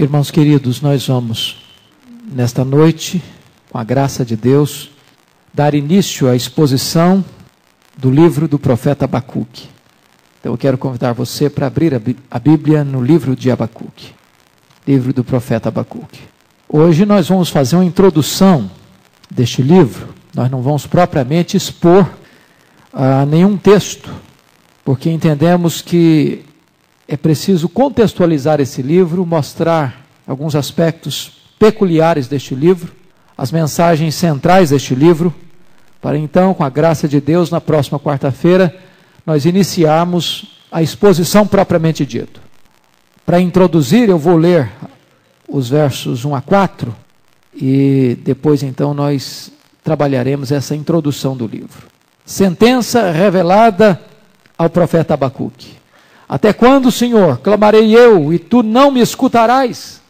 Irmãos queridos, nós vamos, nesta noite, com a graça de Deus, dar início à exposição do livro do profeta Abacuque. Então eu quero convidar você para abrir a Bíblia no livro de Abacuque, livro do profeta Abacuque. Hoje nós vamos fazer uma introdução deste livro, nós não vamos propriamente expor uh, nenhum texto, porque entendemos que é preciso contextualizar esse livro, mostrar alguns aspectos peculiares deste livro, as mensagens centrais deste livro, para então, com a graça de Deus, na próxima quarta-feira, nós iniciarmos a exposição propriamente dita. Para introduzir, eu vou ler os versos 1 a 4 e depois então nós trabalharemos essa introdução do livro. Sentença revelada ao profeta Abacuque. Até quando, Senhor, clamarei eu e tu não me escutarás?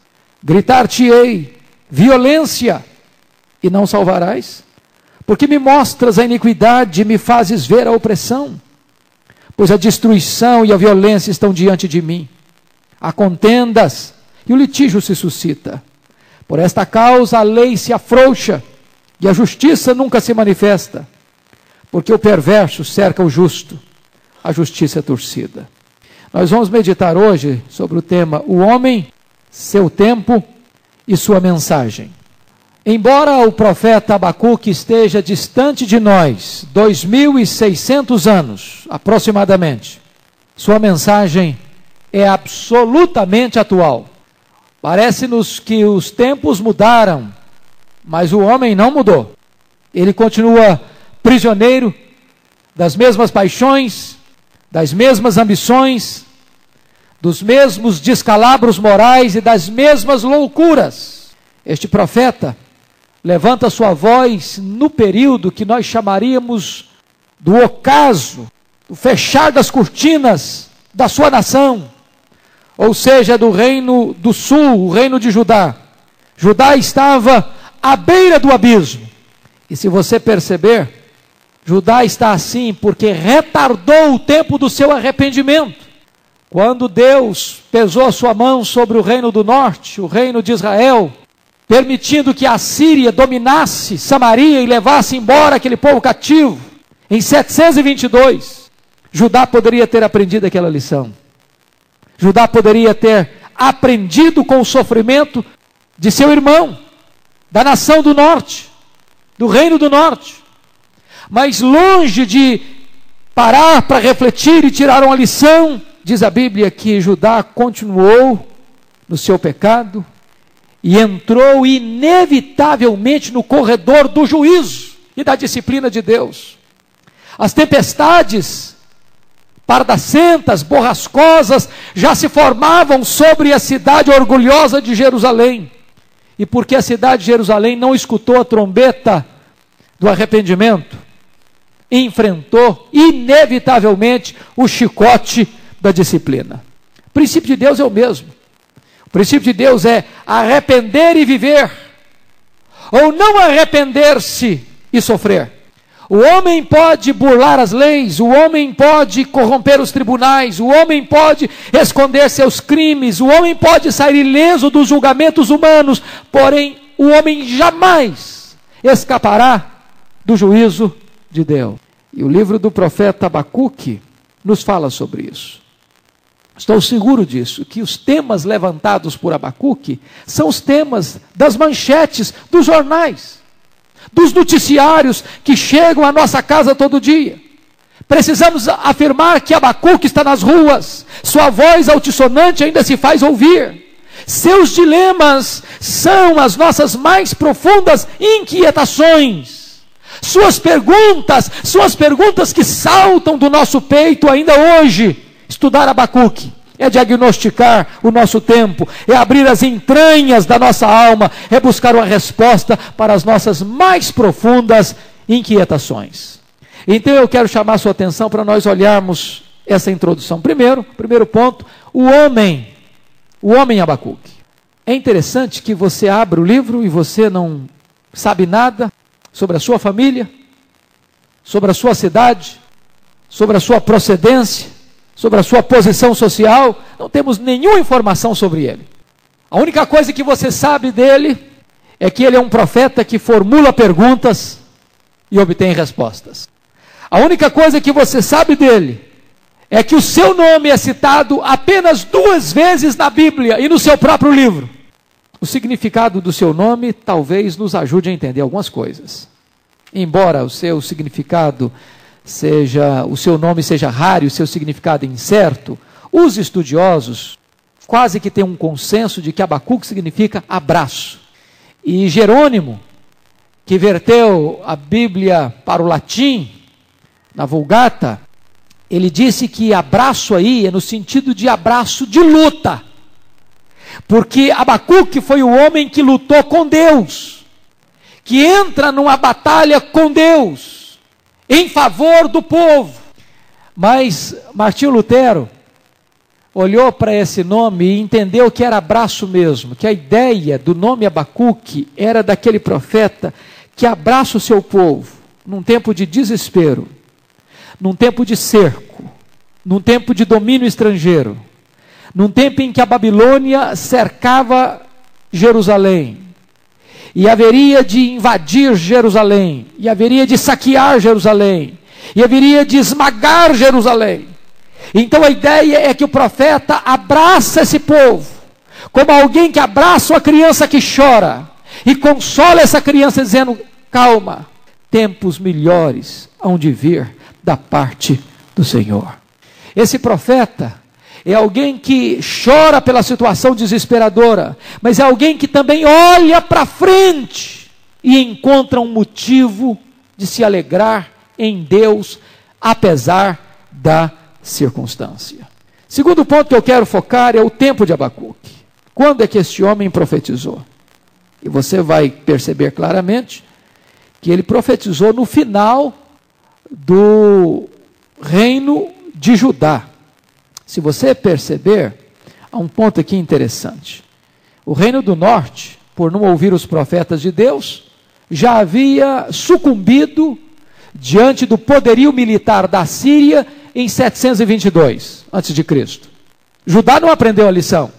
Gritar-te-ei violência e não salvarás? Porque me mostras a iniquidade e me fazes ver a opressão? Pois a destruição e a violência estão diante de mim. Há contendas e o litígio se suscita. Por esta causa a lei se afrouxa e a justiça nunca se manifesta. Porque o perverso cerca o justo, a justiça é torcida. Nós vamos meditar hoje sobre o tema O Homem, Seu Tempo e Sua Mensagem. Embora o profeta Abacuque esteja distante de nós, 2.600 anos aproximadamente, sua mensagem é absolutamente atual. Parece-nos que os tempos mudaram, mas o homem não mudou. Ele continua prisioneiro das mesmas paixões, das mesmas ambições, dos mesmos descalabros morais e das mesmas loucuras. Este profeta levanta sua voz no período que nós chamaríamos do ocaso, o fechar das cortinas da sua nação, ou seja, do reino do sul, o reino de Judá. Judá estava à beira do abismo. E se você perceber, Judá está assim porque retardou o tempo do seu arrependimento. Quando Deus pesou a sua mão sobre o reino do norte, o reino de Israel, permitindo que a Síria dominasse Samaria e levasse embora aquele povo cativo, em 722, Judá poderia ter aprendido aquela lição. Judá poderia ter aprendido com o sofrimento de seu irmão, da nação do norte, do reino do norte. Mas longe de parar para refletir e tirar uma lição, Diz a Bíblia que Judá continuou no seu pecado e entrou inevitavelmente no corredor do juízo e da disciplina de Deus. As tempestades pardacentas, borrascosas, já se formavam sobre a cidade orgulhosa de Jerusalém. E porque a cidade de Jerusalém não escutou a trombeta do arrependimento, enfrentou inevitavelmente o chicote da disciplina. O princípio de Deus é o mesmo. O princípio de Deus é arrepender e viver, ou não arrepender-se e sofrer. O homem pode burlar as leis, o homem pode corromper os tribunais, o homem pode esconder seus crimes, o homem pode sair ileso dos julgamentos humanos, porém o homem jamais escapará do juízo de Deus. E o livro do profeta Abacuque nos fala sobre isso. Estou seguro disso, que os temas levantados por Abacuque são os temas das manchetes dos jornais, dos noticiários que chegam à nossa casa todo dia. Precisamos afirmar que Abacuque está nas ruas, sua voz altissonante ainda se faz ouvir. Seus dilemas são as nossas mais profundas inquietações. Suas perguntas, suas perguntas que saltam do nosso peito ainda hoje Estudar Abacuque é diagnosticar o nosso tempo, é abrir as entranhas da nossa alma, é buscar uma resposta para as nossas mais profundas inquietações. Então eu quero chamar sua atenção para nós olharmos essa introdução. Primeiro, primeiro ponto, o homem, o homem Abacuque. É interessante que você abra o livro e você não sabe nada sobre a sua família, sobre a sua cidade, sobre a sua procedência, sobre a sua posição social, não temos nenhuma informação sobre ele. A única coisa que você sabe dele é que ele é um profeta que formula perguntas e obtém respostas. A única coisa que você sabe dele é que o seu nome é citado apenas duas vezes na Bíblia e no seu próprio livro. O significado do seu nome talvez nos ajude a entender algumas coisas. Embora o seu significado seja, o seu nome seja raro e o seu significado incerto, os estudiosos quase que têm um consenso de que Abacuque significa abraço. E Jerônimo, que verteu a Bíblia para o latim, na Vulgata, ele disse que abraço aí é no sentido de abraço de luta. Porque Abacuque foi o homem que lutou com Deus, que entra numa batalha com Deus, em favor do povo. Mas Martinho Lutero olhou para esse nome e entendeu que era abraço mesmo, que a ideia do nome Abacuque era daquele profeta que abraça o seu povo num tempo de desespero, num tempo de cerco, num tempo de domínio estrangeiro num tempo em que a Babilônia cercava Jerusalém, e haveria de invadir Jerusalém, e haveria de saquear Jerusalém, e haveria de esmagar Jerusalém. Então a ideia é que o profeta abraça esse povo, como alguém que abraça uma criança que chora, e consola essa criança dizendo: calma, tempos melhores hão de vir da parte do Senhor. Esse profeta é alguém que chora pela situação desesperadora, mas é alguém que também olha para frente e encontra um motivo de se alegrar em Deus, apesar da circunstância. Segundo ponto que eu quero focar é o tempo de Abacuque. Quando é que este homem profetizou? E você vai perceber claramente que ele profetizou no final do reino de Judá. Se você perceber, há um ponto aqui interessante. O reino do norte, por não ouvir os profetas de Deus, já havia sucumbido diante do poderio militar da Síria em 722 a.C. Judá não aprendeu a lição.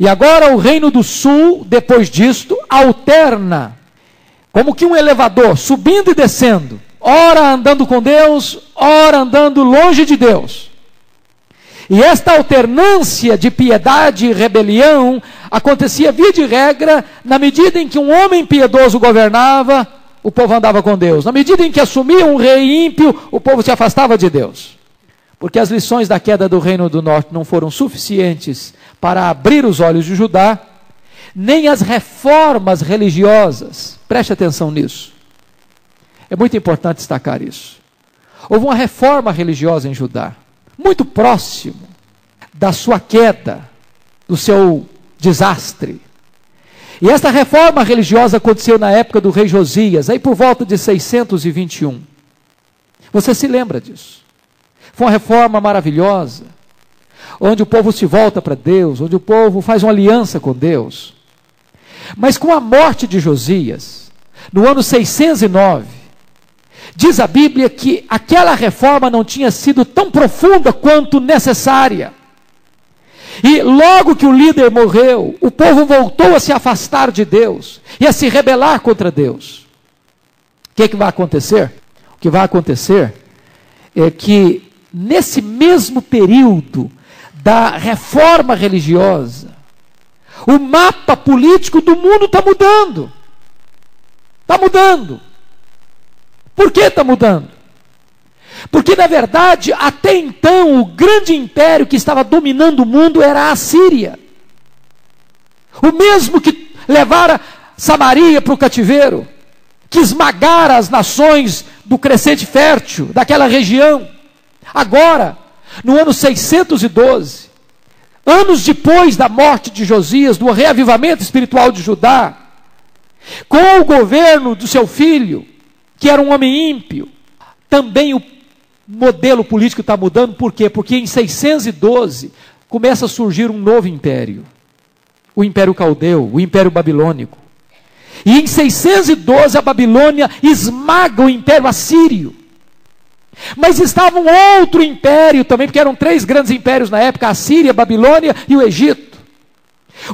E agora o reino do sul, depois disto, alterna como que um elevador subindo e descendo, ora andando com Deus, ora andando longe de Deus. E esta alternância de piedade e rebelião acontecia via de regra na medida em que um homem piedoso governava, o povo andava com Deus. Na medida em que assumia um rei ímpio, o povo se afastava de Deus. Porque as lições da queda do reino do norte não foram suficientes para abrir os olhos de Judá, nem as reformas religiosas. Preste atenção nisso. É muito importante destacar isso. Houve uma reforma religiosa em Judá muito próximo da sua queda, do seu desastre. E esta reforma religiosa aconteceu na época do rei Josias, aí por volta de 621. Você se lembra disso? Foi uma reforma maravilhosa, onde o povo se volta para Deus, onde o povo faz uma aliança com Deus. Mas com a morte de Josias, no ano 609, Diz a Bíblia que aquela reforma não tinha sido tão profunda quanto necessária. E logo que o líder morreu, o povo voltou a se afastar de Deus e a se rebelar contra Deus. O que, é que vai acontecer? O que vai acontecer é que nesse mesmo período da reforma religiosa, o mapa político do mundo está mudando. Está mudando. Por que está mudando? Porque, na verdade, até então, o grande império que estava dominando o mundo era a Síria. O mesmo que levara Samaria para o cativeiro, que esmagara as nações do crescente fértil daquela região. Agora, no ano 612, anos depois da morte de Josias, do reavivamento espiritual de Judá, com o governo do seu filho, que era um homem ímpio. Também o modelo político está mudando, por quê? Porque em 612 começa a surgir um novo império. O Império Caldeu, o Império Babilônico. E em 612 a Babilônia esmaga o Império Assírio. Mas estava um outro império também, porque eram três grandes impérios na época: a Síria, a Babilônia e o Egito.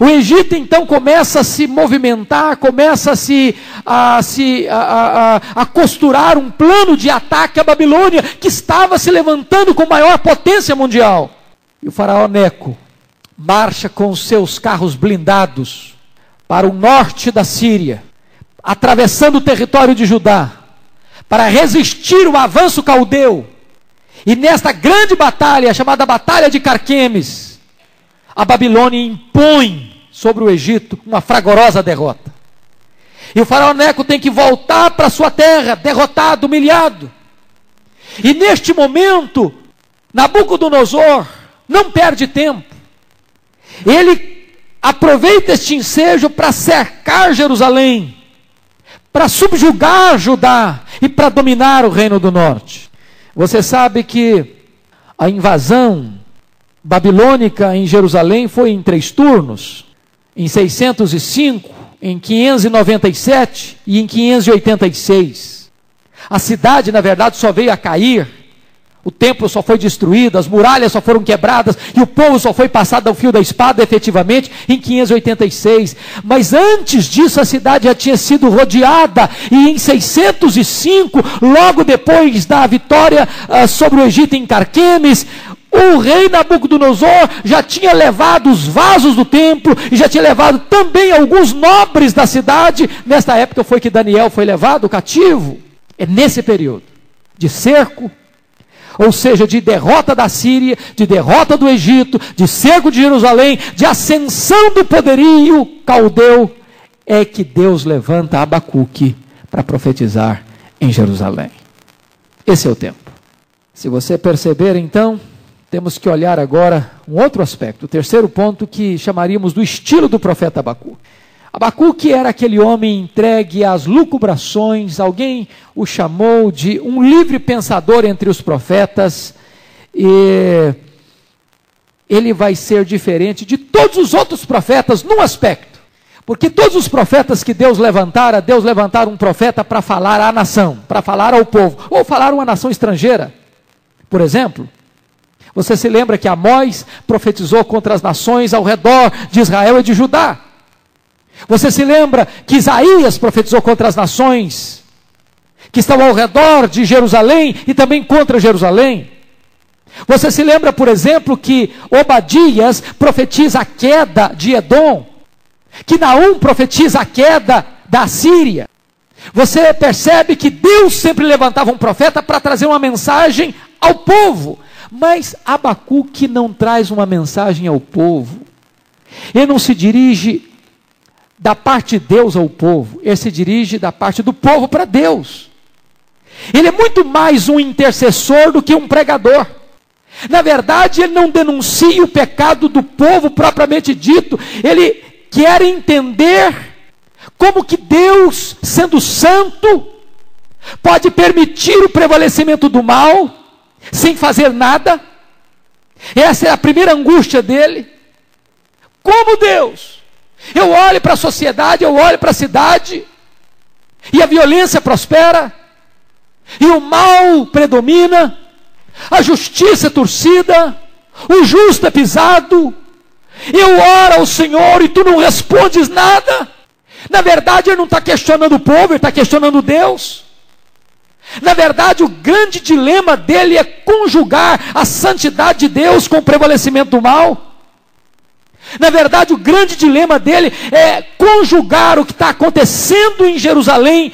O Egito então começa a se movimentar, começa a se, a, se a, a, a, costurar um plano de ataque à Babilônia, que estava se levantando com maior potência mundial. E o faraó Neco marcha com seus carros blindados para o norte da Síria, atravessando o território de Judá, para resistir o avanço caldeu. E nesta grande batalha, chamada Batalha de Carquemes, a Babilônia impõe sobre o Egito uma fragorosa derrota. E o faraó Neco tem que voltar para sua terra, derrotado, humilhado. E neste momento, Nabucodonosor não perde tempo. Ele aproveita este ensejo para cercar Jerusalém, para subjugar Judá e para dominar o reino do norte. Você sabe que a invasão babilônica em Jerusalém foi em três turnos, em 605, em 597 e em 586. A cidade, na verdade, só veio a cair, o templo só foi destruído, as muralhas só foram quebradas e o povo só foi passado ao fio da espada efetivamente em 586. Mas antes disso a cidade já tinha sido rodeada e em 605, logo depois da vitória uh, sobre o Egito em Carquemes, o rei Nabucodonosor já tinha levado os vasos do templo e já tinha levado também alguns nobres da cidade. Nesta época foi que Daniel foi levado cativo. É nesse período de cerco, ou seja, de derrota da Síria, de derrota do Egito, de cerco de Jerusalém, de ascensão do poderio caldeu, é que Deus levanta Abacuque para profetizar em Jerusalém. Esse é o tempo. Se você perceber então, temos que olhar agora um outro aspecto, o terceiro ponto que chamaríamos do estilo do profeta Abacu. Abacuque era aquele homem entregue às lucubrações, alguém o chamou de um livre pensador entre os profetas, e ele vai ser diferente de todos os outros profetas num aspecto. Porque todos os profetas que Deus levantara, Deus levantara um profeta para falar à nação, para falar ao povo, ou falar a uma nação estrangeira. Por exemplo, você se lembra que Amós profetizou contra as nações ao redor de Israel e de Judá. Você se lembra que Isaías profetizou contra as nações que estão ao redor de Jerusalém e também contra Jerusalém. Você se lembra, por exemplo, que Obadias profetiza a queda de Edom, que Naum profetiza a queda da Síria. Você percebe que Deus sempre levantava um profeta para trazer uma mensagem ao povo, mas Abacuque não traz uma mensagem ao povo. Ele não se dirige da parte de Deus ao povo, ele se dirige da parte do povo para Deus. Ele é muito mais um intercessor do que um pregador. Na verdade, ele não denuncia o pecado do povo propriamente dito, ele quer entender como que Deus, sendo santo, pode permitir o prevalecimento do mal sem fazer nada. Essa é a primeira angústia dele. Como Deus? Eu olho para a sociedade, eu olho para a cidade, e a violência prospera, e o mal predomina, a justiça é torcida, o justo é pisado. Eu oro ao Senhor e tu não respondes nada. Na verdade, ele não está questionando o povo, ele está questionando Deus. Na verdade, o grande dilema dele é conjugar a santidade de Deus com o prevalecimento do mal. Na verdade, o grande dilema dele é conjugar o que está acontecendo em Jerusalém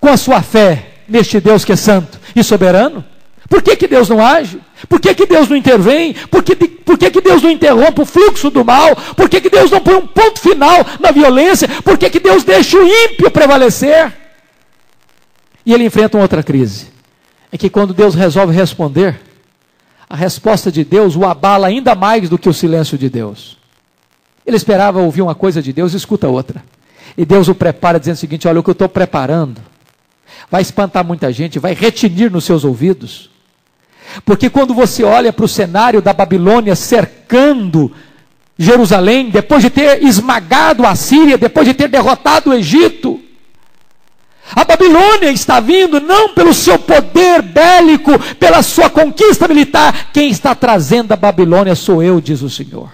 com a sua fé neste Deus que é santo e soberano. Por que, que Deus não age? Por que, que Deus não intervém? Por que, por que, que Deus não interrompe o fluxo do mal? Por que, que Deus não põe um ponto final na violência? Por que, que Deus deixa o ímpio prevalecer? E ele enfrenta uma outra crise. É que quando Deus resolve responder, a resposta de Deus o abala ainda mais do que o silêncio de Deus. Ele esperava ouvir uma coisa de Deus e escuta outra. E Deus o prepara dizendo o seguinte: olha, o que eu estou preparando vai espantar muita gente, vai retinir nos seus ouvidos. Porque quando você olha para o cenário da Babilônia cercando Jerusalém, depois de ter esmagado a Síria, depois de ter derrotado o Egito, a Babilônia está vindo não pelo seu poder bélico, pela sua conquista militar. Quem está trazendo a Babilônia sou eu, diz o Senhor.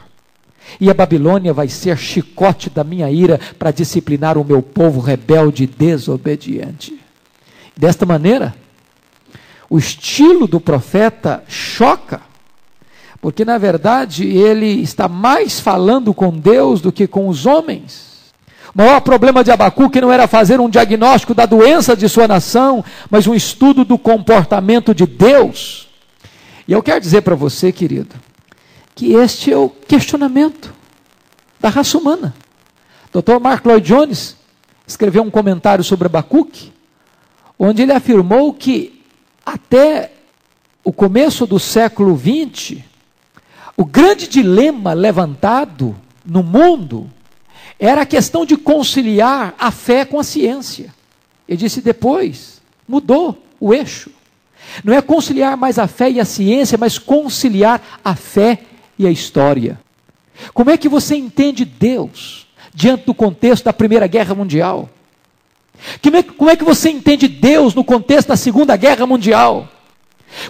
E a Babilônia vai ser chicote da minha ira para disciplinar o meu povo rebelde e desobediente. Desta maneira, o estilo do profeta choca, porque na verdade ele está mais falando com Deus do que com os homens. O maior problema de Abacuque não era fazer um diagnóstico da doença de sua nação, mas um estudo do comportamento de Deus. E eu quero dizer para você, querido, que este é o questionamento da raça humana. Dr. Mark Lloyd Jones escreveu um comentário sobre Abacuque, onde ele afirmou que até o começo do século XX, o grande dilema levantado no mundo era a questão de conciliar a fé com a ciência. Ele disse depois, mudou o eixo. Não é conciliar mais a fé e a ciência, mas conciliar a fé e a história. Como é que você entende Deus diante do contexto da Primeira Guerra Mundial? É como é que você entende Deus no contexto da Segunda Guerra Mundial?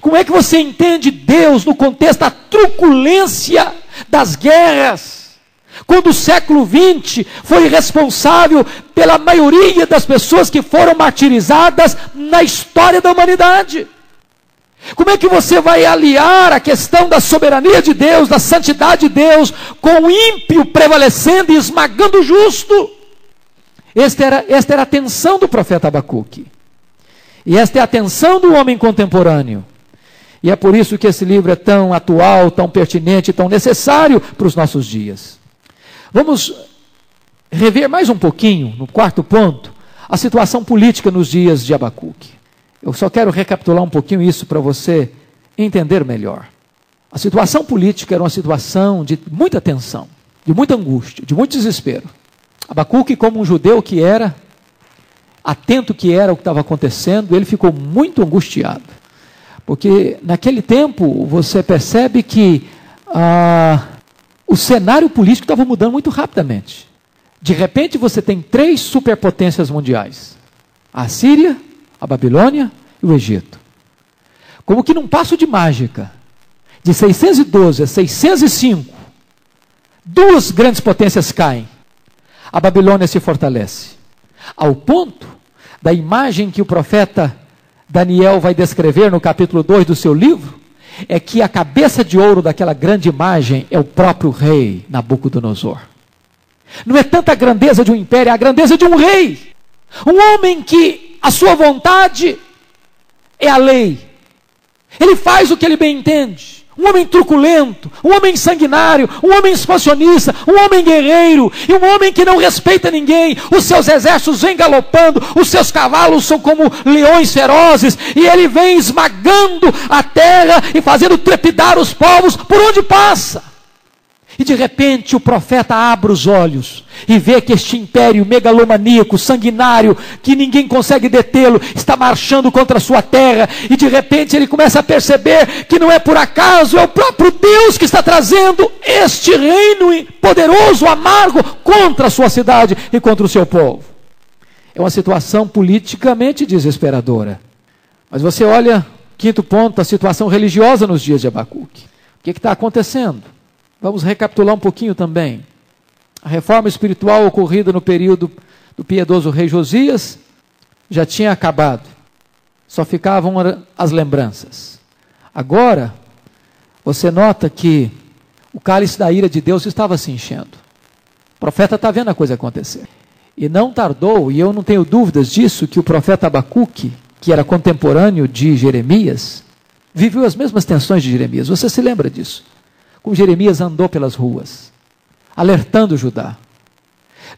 Como é que você entende Deus no contexto da truculência das guerras? Quando o século XX foi responsável pela maioria das pessoas que foram martirizadas na história da humanidade. Como é que você vai aliar a questão da soberania de Deus, da santidade de Deus, com o ímpio prevalecendo e esmagando o justo? Esta era, esta era a atenção do profeta Abacuque. E esta é a atenção do homem contemporâneo. E é por isso que esse livro é tão atual, tão pertinente, tão necessário para os nossos dias. Vamos rever mais um pouquinho, no quarto ponto, a situação política nos dias de Abacuque. Eu só quero recapitular um pouquinho isso para você entender melhor. A situação política era uma situação de muita tensão, de muita angústia, de muito desespero. Abacuque, como um judeu que era, atento que era o que estava acontecendo, ele ficou muito angustiado. Porque naquele tempo você percebe que ah, o cenário político estava mudando muito rapidamente. De repente você tem três superpotências mundiais: a Síria, a Babilônia e o Egito. Como que num passo de mágica, de 612 a 605, duas grandes potências caem a Babilônia se fortalece. Ao ponto da imagem que o profeta Daniel vai descrever no capítulo 2 do seu livro, é que a cabeça de ouro daquela grande imagem é o próprio rei Nabucodonosor. Não é tanta a grandeza de um império, é a grandeza de um rei. Um homem que a sua vontade é a lei. Ele faz o que ele bem entende um homem truculento, um homem sanguinário, um homem expansionista, um homem guerreiro e um homem que não respeita ninguém. Os seus exércitos vêm galopando, os seus cavalos são como leões ferozes e ele vem esmagando a terra e fazendo trepidar os povos por onde passa. E de repente o profeta abre os olhos e vê que este império megalomaníaco, sanguinário, que ninguém consegue detê-lo, está marchando contra a sua terra. E de repente ele começa a perceber que não é por acaso, é o próprio Deus que está trazendo este reino poderoso, amargo, contra a sua cidade e contra o seu povo. É uma situação politicamente desesperadora. Mas você olha, quinto ponto, a situação religiosa nos dias de Abacuque. O que está acontecendo? Vamos recapitular um pouquinho também. A reforma espiritual ocorrida no período do piedoso rei Josias já tinha acabado. Só ficavam as lembranças. Agora, você nota que o cálice da ira de Deus estava se enchendo. O profeta está vendo a coisa acontecer. E não tardou, e eu não tenho dúvidas disso, que o profeta Abacuque, que era contemporâneo de Jeremias, viveu as mesmas tensões de Jeremias. Você se lembra disso? Como Jeremias andou pelas ruas, alertando Judá.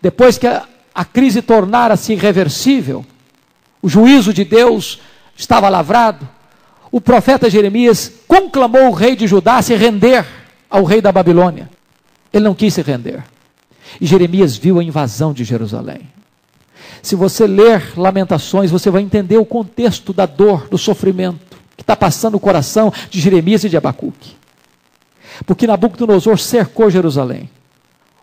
Depois que a, a crise tornara-se irreversível, o juízo de Deus estava lavrado, o profeta Jeremias conclamou o rei de Judá a se render ao rei da Babilônia. Ele não quis se render. E Jeremias viu a invasão de Jerusalém. Se você ler Lamentações, você vai entender o contexto da dor, do sofrimento que está passando o coração de Jeremias e de Abacuque porque Nabucodonosor cercou Jerusalém.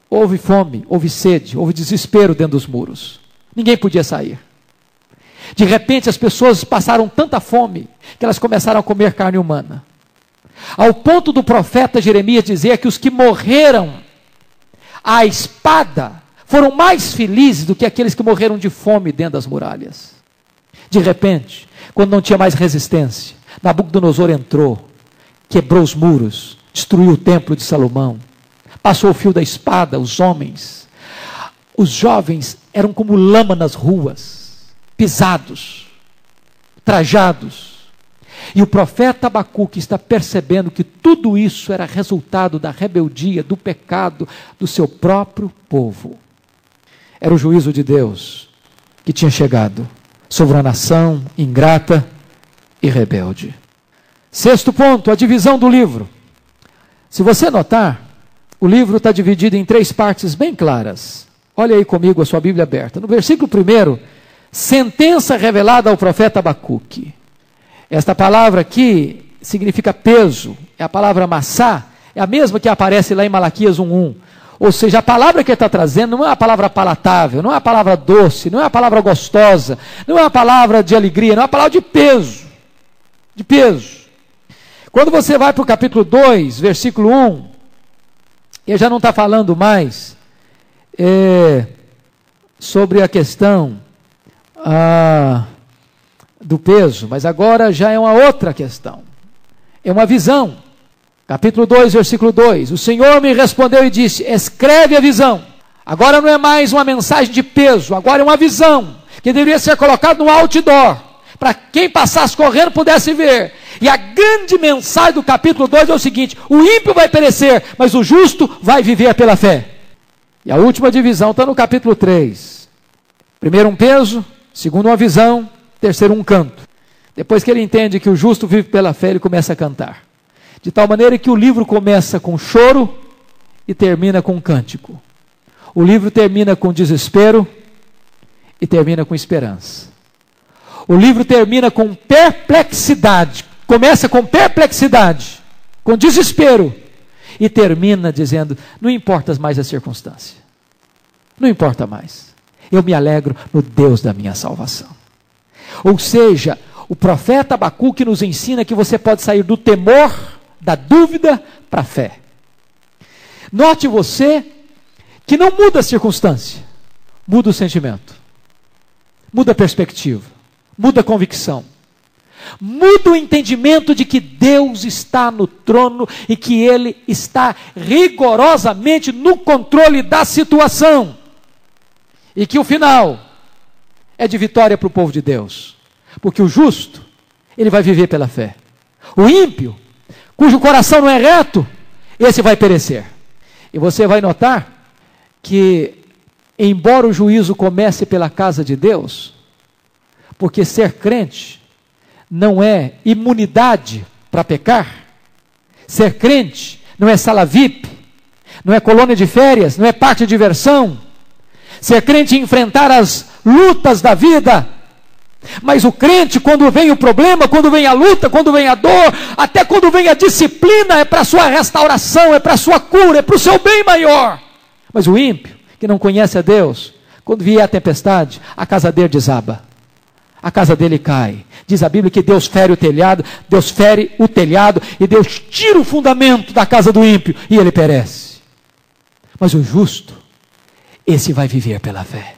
Houve fome, houve sede, houve desespero dentro dos muros. Ninguém podia sair. De repente as pessoas passaram tanta fome que elas começaram a comer carne humana. Ao ponto do profeta Jeremias dizer que os que morreram à espada foram mais felizes do que aqueles que morreram de fome dentro das muralhas. De repente, quando não tinha mais resistência, Nabucodonosor entrou, quebrou os muros, destruiu o templo de Salomão, passou o fio da espada, os homens. Os jovens eram como lama nas ruas, pisados, trajados. E o profeta Abacuque está percebendo que tudo isso era resultado da rebeldia, do pecado do seu próprio povo. Era o juízo de Deus que tinha chegado sobre a nação ingrata e rebelde. Sexto ponto, a divisão do livro. Se você notar, o livro está dividido em três partes bem claras. Olha aí comigo a sua Bíblia aberta. No versículo primeiro, sentença revelada ao profeta Abacuque. Esta palavra aqui significa peso, é a palavra massá, é a mesma que aparece lá em Malaquias 1.1. Ou seja, a palavra que ele está trazendo não é a palavra palatável, não é a palavra doce, não é a palavra gostosa, não é a palavra de alegria, não é a palavra de peso. De peso. Quando você vai para o capítulo 2, versículo 1, ele já não está falando mais é, sobre a questão ah, do peso, mas agora já é uma outra questão. É uma visão. Capítulo 2, versículo 2: O Senhor me respondeu e disse: Escreve a visão. Agora não é mais uma mensagem de peso, agora é uma visão que deveria ser colocada no outdoor, para quem passasse correndo pudesse ver. E a grande mensagem do capítulo 2 é o seguinte: o ímpio vai perecer, mas o justo vai viver pela fé. E a última divisão está no capítulo 3. Primeiro um peso, segundo uma visão, terceiro um canto. Depois que ele entende que o justo vive pela fé, ele começa a cantar. De tal maneira que o livro começa com choro e termina com cântico. O livro termina com desespero e termina com esperança. O livro termina com perplexidade. Começa com perplexidade, com desespero e termina dizendo: não importa mais a circunstância. Não importa mais. Eu me alegro no Deus da minha salvação. Ou seja, o profeta Abacuque nos ensina que você pode sair do temor da dúvida para a fé. Note você que não muda a circunstância, muda o sentimento, muda a perspectiva, muda a convicção, muda o entendimento de que Deus está no trono e que Ele está rigorosamente no controle da situação, e que o final é de vitória para o povo de Deus, porque o justo, ele vai viver pela fé, o ímpio, cujo coração não é reto, esse vai perecer. E você vai notar que, embora o juízo comece pela casa de Deus, porque ser crente não é imunidade para pecar, ser crente não é sala VIP, não é colônia de férias, não é parte de diversão, ser crente é enfrentar as lutas da vida mas o crente, quando vem o problema, quando vem a luta, quando vem a dor, até quando vem a disciplina, é para a sua restauração, é para a sua cura, é para o seu bem maior. Mas o ímpio, que não conhece a Deus, quando vier a tempestade, a casa dele desaba. A casa dele cai. Diz a Bíblia que Deus fere o telhado, Deus fere o telhado e Deus tira o fundamento da casa do ímpio e ele perece. Mas o justo, esse vai viver pela fé.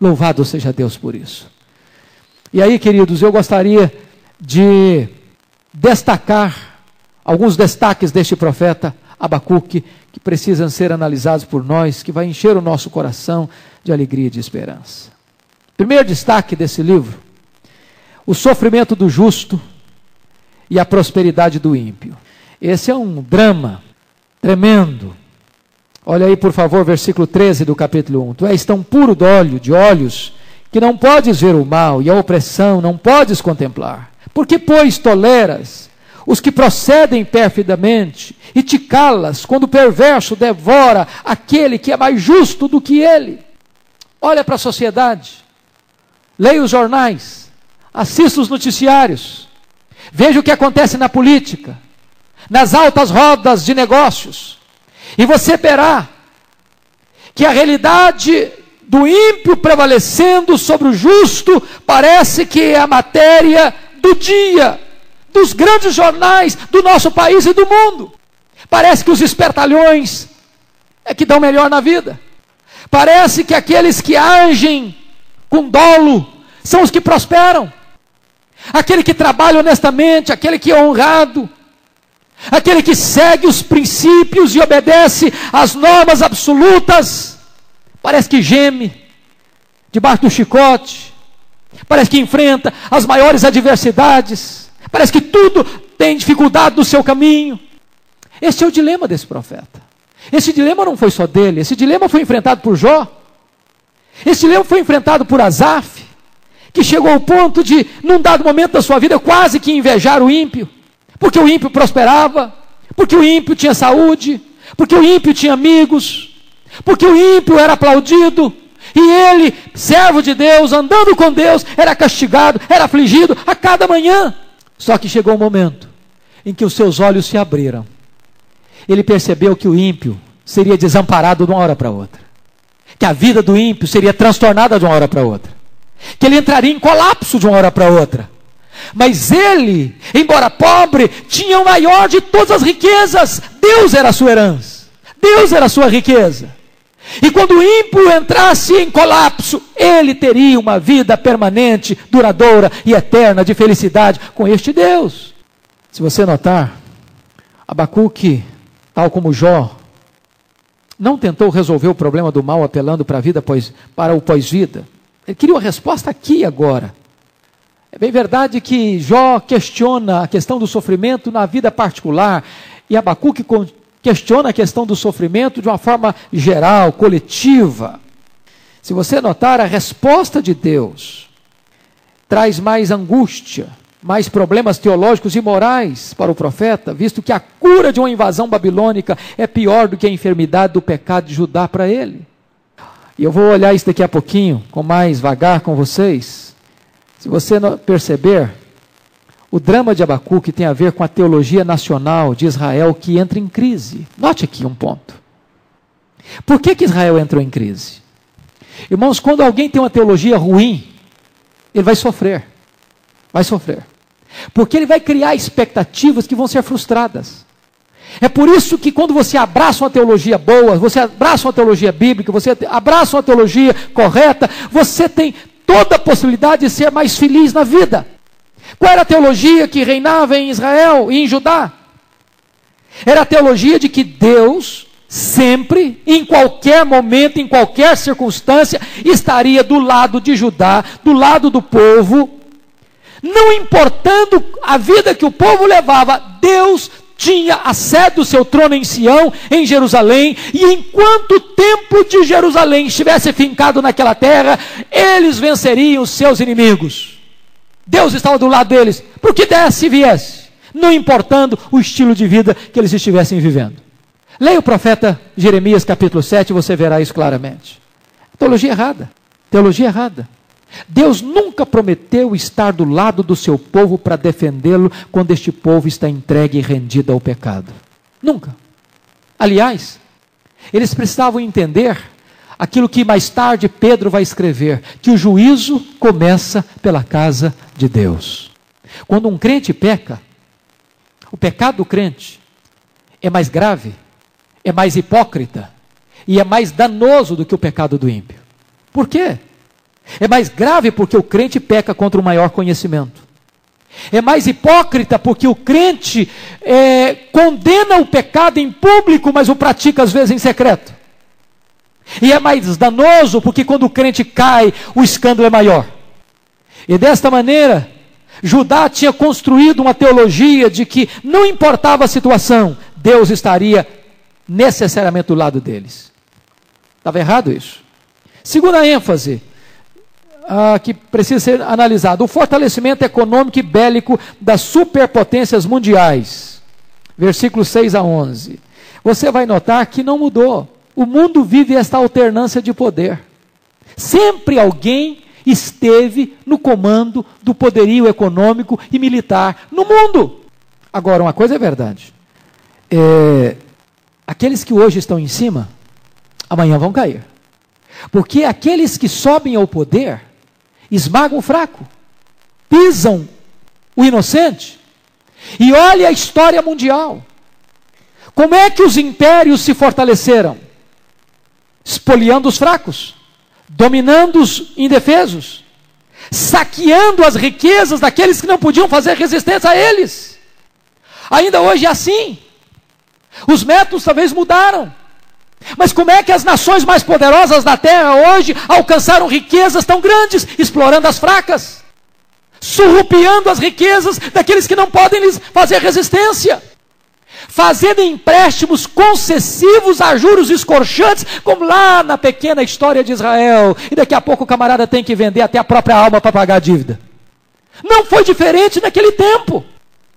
Louvado seja Deus por isso. E aí, queridos, eu gostaria de destacar alguns destaques deste profeta Abacuque que precisam ser analisados por nós, que vai encher o nosso coração de alegria e de esperança. Primeiro destaque desse livro: o sofrimento do justo e a prosperidade do ímpio. Esse é um drama tremendo. Olha aí, por favor, versículo 13 do capítulo 1. Tu és tão puro de olho, de olhos, que não podes ver o mal e a opressão não podes contemplar. Porque, pois, toleras os que procedem perfidamente e te calas quando o perverso devora aquele que é mais justo do que ele? Olha para a sociedade, leia os jornais, assista os noticiários, veja o que acontece na política, nas altas rodas de negócios, e você verá que a realidade do ímpio prevalecendo sobre o justo, parece que é a matéria do dia, dos grandes jornais do nosso país e do mundo. Parece que os espertalhões é que dão melhor na vida. Parece que aqueles que agem com dolo são os que prosperam. Aquele que trabalha honestamente, aquele que é honrado, aquele que segue os princípios e obedece às normas absolutas, parece que geme debaixo do chicote, parece que enfrenta as maiores adversidades, parece que tudo tem dificuldade no seu caminho. Esse é o dilema desse profeta. Esse dilema não foi só dele, esse dilema foi enfrentado por Jó. Esse dilema foi enfrentado por Asaf, que chegou ao ponto de, num dado momento da sua vida, quase que invejar o ímpio, porque o ímpio prosperava, porque o ímpio tinha saúde, porque o ímpio tinha amigos, porque o ímpio era aplaudido, e ele, servo de Deus, andando com Deus, era castigado, era afligido a cada manhã. Só que chegou um momento em que os seus olhos se abriram ele percebeu que o ímpio seria desamparado de uma hora para outra. Que a vida do ímpio seria transtornada de uma hora para outra. Que ele entraria em colapso de uma hora para outra. Mas ele, embora pobre, tinha o maior de todas as riquezas. Deus era a sua herança. Deus era a sua riqueza. E quando o ímpio entrasse em colapso, ele teria uma vida permanente, duradoura e eterna de felicidade com este Deus. Se você notar, Abacuque tal como Jó, não tentou resolver o problema do mal apelando para a vida pois, para o pós-vida. Ele queria uma resposta aqui e agora. É bem verdade que Jó questiona a questão do sofrimento na vida particular e Abacuque questiona a questão do sofrimento de uma forma geral, coletiva. Se você notar, a resposta de Deus traz mais angústia, mais problemas teológicos e morais para o profeta, visto que a cura de uma invasão babilônica é pior do que a enfermidade do pecado de Judá para ele. E eu vou olhar isso daqui a pouquinho, com mais vagar com vocês. Se você perceber, o drama de Abacuque tem a ver com a teologia nacional de Israel que entra em crise. Note aqui um ponto. Por que, que Israel entrou em crise? Irmãos, quando alguém tem uma teologia ruim, ele vai sofrer. Vai sofrer. Porque ele vai criar expectativas que vão ser frustradas. É por isso que quando você abraça uma teologia boa, você abraça uma teologia bíblica, você abraça uma teologia correta, você tem toda a possibilidade de ser mais feliz na vida. Qual era a teologia que reinava em Israel e em Judá? Era a teologia de que Deus sempre, em qualquer momento, em qualquer circunstância, estaria do lado de Judá, do lado do povo, não importando a vida que o povo levava, Deus tinha a sede do seu trono em Sião, em Jerusalém, e enquanto o templo de Jerusalém estivesse fincado naquela terra, eles venceriam os seus inimigos. Deus estava do lado deles, por que desse e viesse, não importando o estilo de vida que eles estivessem vivendo. Leia o profeta Jeremias capítulo 7 e você verá isso claramente. Teologia errada. Teologia errada. Deus nunca prometeu estar do lado do seu povo para defendê-lo quando este povo está entregue e rendido ao pecado. Nunca. Aliás, eles precisavam entender aquilo que mais tarde Pedro vai escrever: que o juízo começa pela casa de Deus. Quando um crente peca, o pecado do crente é mais grave, é mais hipócrita e é mais danoso do que o pecado do ímpio. Por quê? É mais grave porque o crente peca contra o maior conhecimento. É mais hipócrita porque o crente é, condena o pecado em público, mas o pratica às vezes em secreto. E é mais danoso porque quando o crente cai, o escândalo é maior. E desta maneira, Judá tinha construído uma teologia de que não importava a situação, Deus estaria necessariamente do lado deles. Estava errado isso. Segunda ênfase, ah, que precisa ser analisado: o fortalecimento econômico e bélico das superpotências mundiais. Versículos 6 a 11. Você vai notar que não mudou. O mundo vive esta alternância de poder. Sempre alguém esteve no comando do poderio econômico e militar no mundo. Agora, uma coisa é verdade: é, aqueles que hoje estão em cima, amanhã vão cair. Porque aqueles que sobem ao poder esmagam o fraco, pisam o inocente. E olhe a história mundial. Como é que os impérios se fortaleceram? espoliando os fracos, dominando os indefesos, saqueando as riquezas daqueles que não podiam fazer resistência a eles. Ainda hoje é assim. Os métodos talvez mudaram. Mas como é que as nações mais poderosas da terra hoje alcançaram riquezas tão grandes, explorando as fracas, surrupiando as riquezas daqueles que não podem lhes fazer resistência? fazendo empréstimos concessivos a juros escorchantes, como lá na pequena história de Israel. E daqui a pouco o camarada tem que vender até a própria alma para pagar a dívida. Não foi diferente naquele tempo.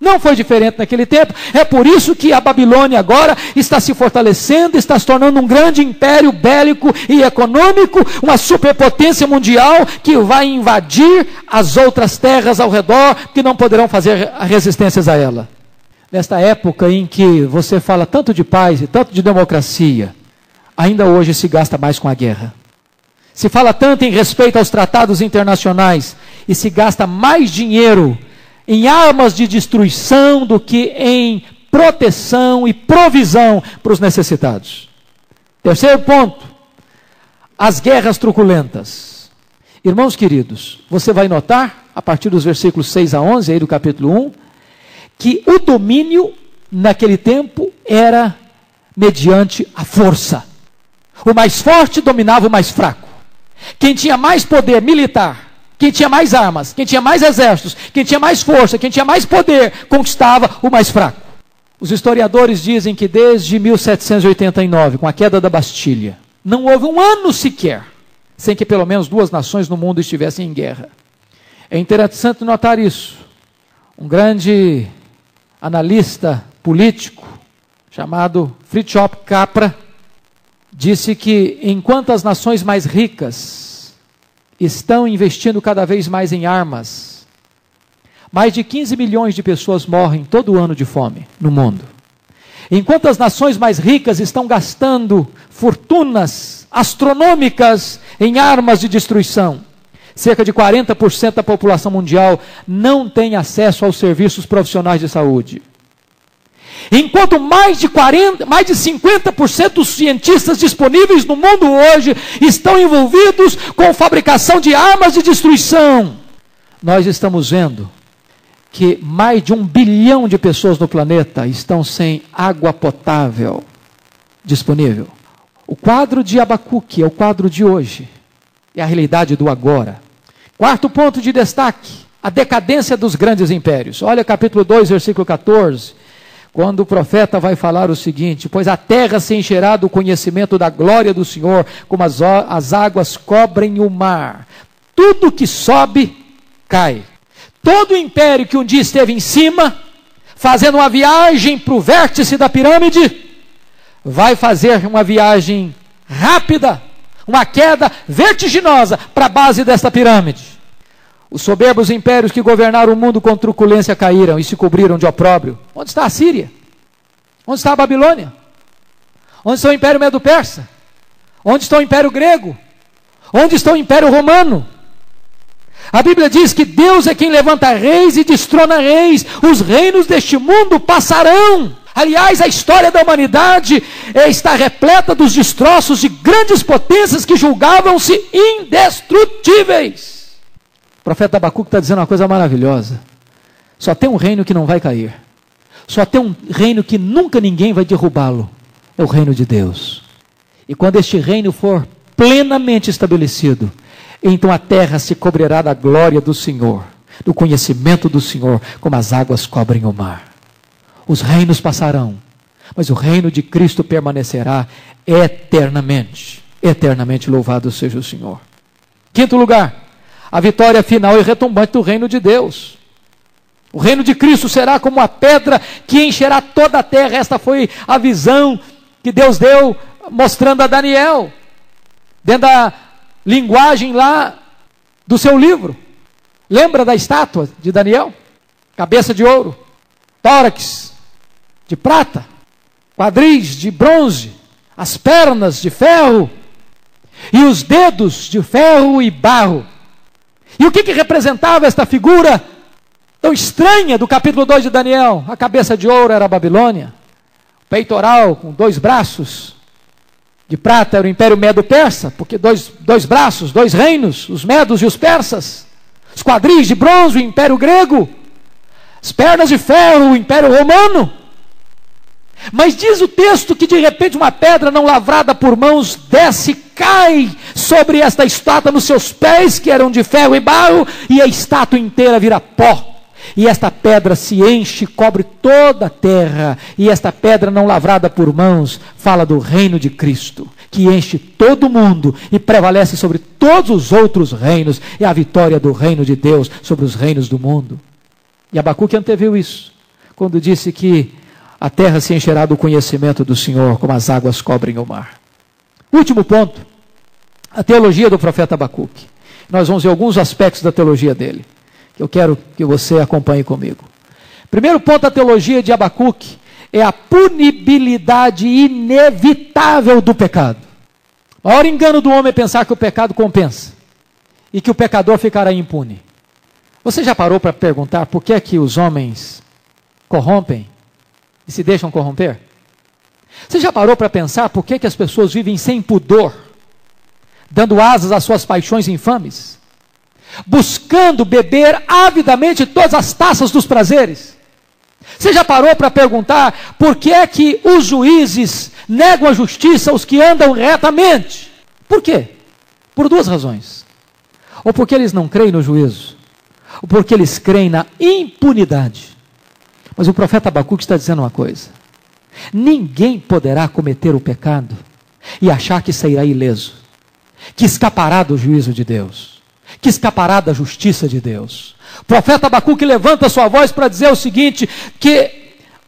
Não foi diferente naquele tempo. É por isso que a Babilônia agora está se fortalecendo, está se tornando um grande império bélico e econômico, uma superpotência mundial que vai invadir as outras terras ao redor que não poderão fazer resistências a ela nesta época em que você fala tanto de paz e tanto de democracia, ainda hoje se gasta mais com a guerra. Se fala tanto em respeito aos tratados internacionais e se gasta mais dinheiro em armas de destruição do que em proteção e provisão para os necessitados. Terceiro ponto: as guerras truculentas. Irmãos queridos, você vai notar, a partir dos versículos 6 a 11, aí do capítulo 1, que o domínio naquele tempo era mediante a força. O mais forte dominava o mais fraco. Quem tinha mais poder militar, quem tinha mais armas, quem tinha mais exércitos, quem tinha mais força, quem tinha mais poder, conquistava o mais fraco. Os historiadores dizem que desde 1789, com a queda da Bastilha, não houve um ano sequer sem que pelo menos duas nações no mundo estivessem em guerra. É interessante notar isso. Um grande analista político chamado Fritjof Capra disse que enquanto as nações mais ricas estão investindo cada vez mais em armas, mais de 15 milhões de pessoas morrem todo ano de fome no mundo. Enquanto as nações mais ricas estão gastando fortunas astronômicas em armas de destruição, Cerca de 40% da população mundial não tem acesso aos serviços profissionais de saúde. Enquanto mais de 40, mais de 50% dos cientistas disponíveis no mundo hoje estão envolvidos com fabricação de armas de destruição, nós estamos vendo que mais de um bilhão de pessoas no planeta estão sem água potável disponível. O quadro de Abacuque é o quadro de hoje, é a realidade do agora. Quarto ponto de destaque: a decadência dos grandes impérios. Olha capítulo 2, versículo 14. Quando o profeta vai falar o seguinte: Pois a terra se encherá do conhecimento da glória do Senhor, como as, as águas cobrem o mar. Tudo que sobe, cai. Todo império que um dia esteve em cima, fazendo uma viagem para o vértice da pirâmide, vai fazer uma viagem rápida uma queda vertiginosa para a base desta pirâmide. Os soberbos impérios que governaram o mundo com truculência caíram e se cobriram de opróbrio. Onde está a Síria? Onde está a Babilônia? Onde está o Império Medo-Persa? Onde está o Império Grego? Onde está o Império Romano? A Bíblia diz que Deus é quem levanta reis e destrona reis. Os reinos deste mundo passarão. Aliás, a história da humanidade é, está repleta dos destroços de grandes potências que julgavam-se indestrutíveis. O profeta Abacuque está dizendo uma coisa maravilhosa. Só tem um reino que não vai cair. Só tem um reino que nunca ninguém vai derrubá-lo. É o reino de Deus. E quando este reino for plenamente estabelecido, então a terra se cobrirá da glória do Senhor, do conhecimento do Senhor, como as águas cobrem o mar. Os reinos passarão, mas o reino de Cristo permanecerá eternamente. Eternamente louvado seja o Senhor. Quinto lugar, a vitória final e retumbante do reino de Deus. O reino de Cristo será como a pedra que encherá toda a terra. Esta foi a visão que Deus deu mostrando a Daniel, dentro da linguagem lá do seu livro. Lembra da estátua de Daniel? Cabeça de ouro, tórax, de prata, quadris de bronze, as pernas de ferro e os dedos de ferro e barro. E o que, que representava esta figura tão estranha do capítulo 2 de Daniel? A cabeça de ouro era a Babilônia, o peitoral com dois braços, De prata era o Império Medo-Persa, porque dois, dois braços, dois reinos, os medos e os persas. Os quadris de bronze, o Império Grego. As pernas de ferro, o Império Romano. Mas diz o texto que de repente uma pedra não lavrada por mãos desce, cai sobre esta estátua nos seus pés, que eram de ferro e barro, e a estátua inteira vira pó. E esta pedra se enche, cobre toda a terra, e esta pedra não lavrada por mãos fala do reino de Cristo, que enche todo o mundo e prevalece sobre todos os outros reinos, é a vitória do reino de Deus sobre os reinos do mundo. E Abacuque anteviu isso, quando disse que a terra se encherá do conhecimento do Senhor, como as águas cobrem o mar. Último ponto, a teologia do profeta Abacuque. Nós vamos ver alguns aspectos da teologia dele, que eu quero que você acompanhe comigo. Primeiro ponto da teologia de Abacuque é a punibilidade inevitável do pecado. O maior engano do homem é pensar que o pecado compensa e que o pecador ficará impune. Você já parou para perguntar por que é que os homens corrompem e se deixam corromper? Você já parou para pensar por que, que as pessoas vivem sem pudor, dando asas às suas paixões infames, buscando beber avidamente todas as taças dos prazeres? Você já parou para perguntar por que é que os juízes negam a justiça aos que andam retamente? Por quê? Por duas razões. Ou porque eles não creem no juízo, ou porque eles creem na impunidade. Mas o profeta Abacuque está dizendo uma coisa: ninguém poderá cometer o pecado e achar que sairá ileso, que escapará do juízo de Deus, que escapará da justiça de Deus. O profeta Abacuque levanta sua voz para dizer o seguinte: que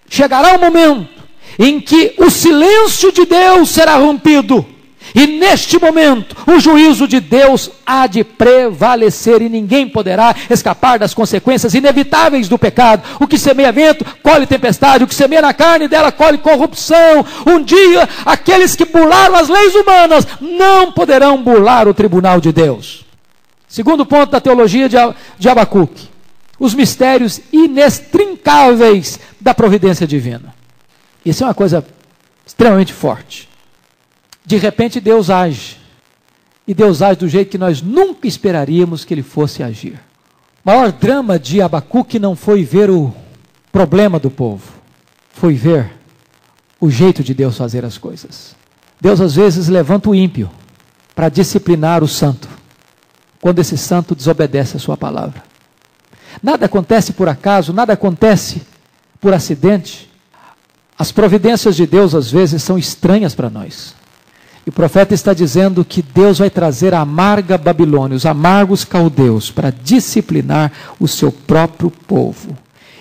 chegará o um momento em que o silêncio de Deus será rompido e neste momento, o juízo de Deus há de prevalecer e ninguém poderá escapar das consequências inevitáveis do pecado. O que semeia vento, colhe tempestade. O que semeia na carne dela, colhe corrupção. Um dia, aqueles que burlaram as leis humanas não poderão burlar o tribunal de Deus. Segundo ponto da teologia de Abacuque: os mistérios inextrincáveis da providência divina. Isso é uma coisa extremamente forte. De repente Deus age. E Deus age do jeito que nós nunca esperaríamos que ele fosse agir. O maior drama de Abacuque não foi ver o problema do povo, foi ver o jeito de Deus fazer as coisas. Deus às vezes levanta o ímpio para disciplinar o santo, quando esse santo desobedece a sua palavra. Nada acontece por acaso, nada acontece por acidente. As providências de Deus às vezes são estranhas para nós. E o profeta está dizendo que Deus vai trazer a amarga Babilônia, os amargos caldeus, para disciplinar o seu próprio povo.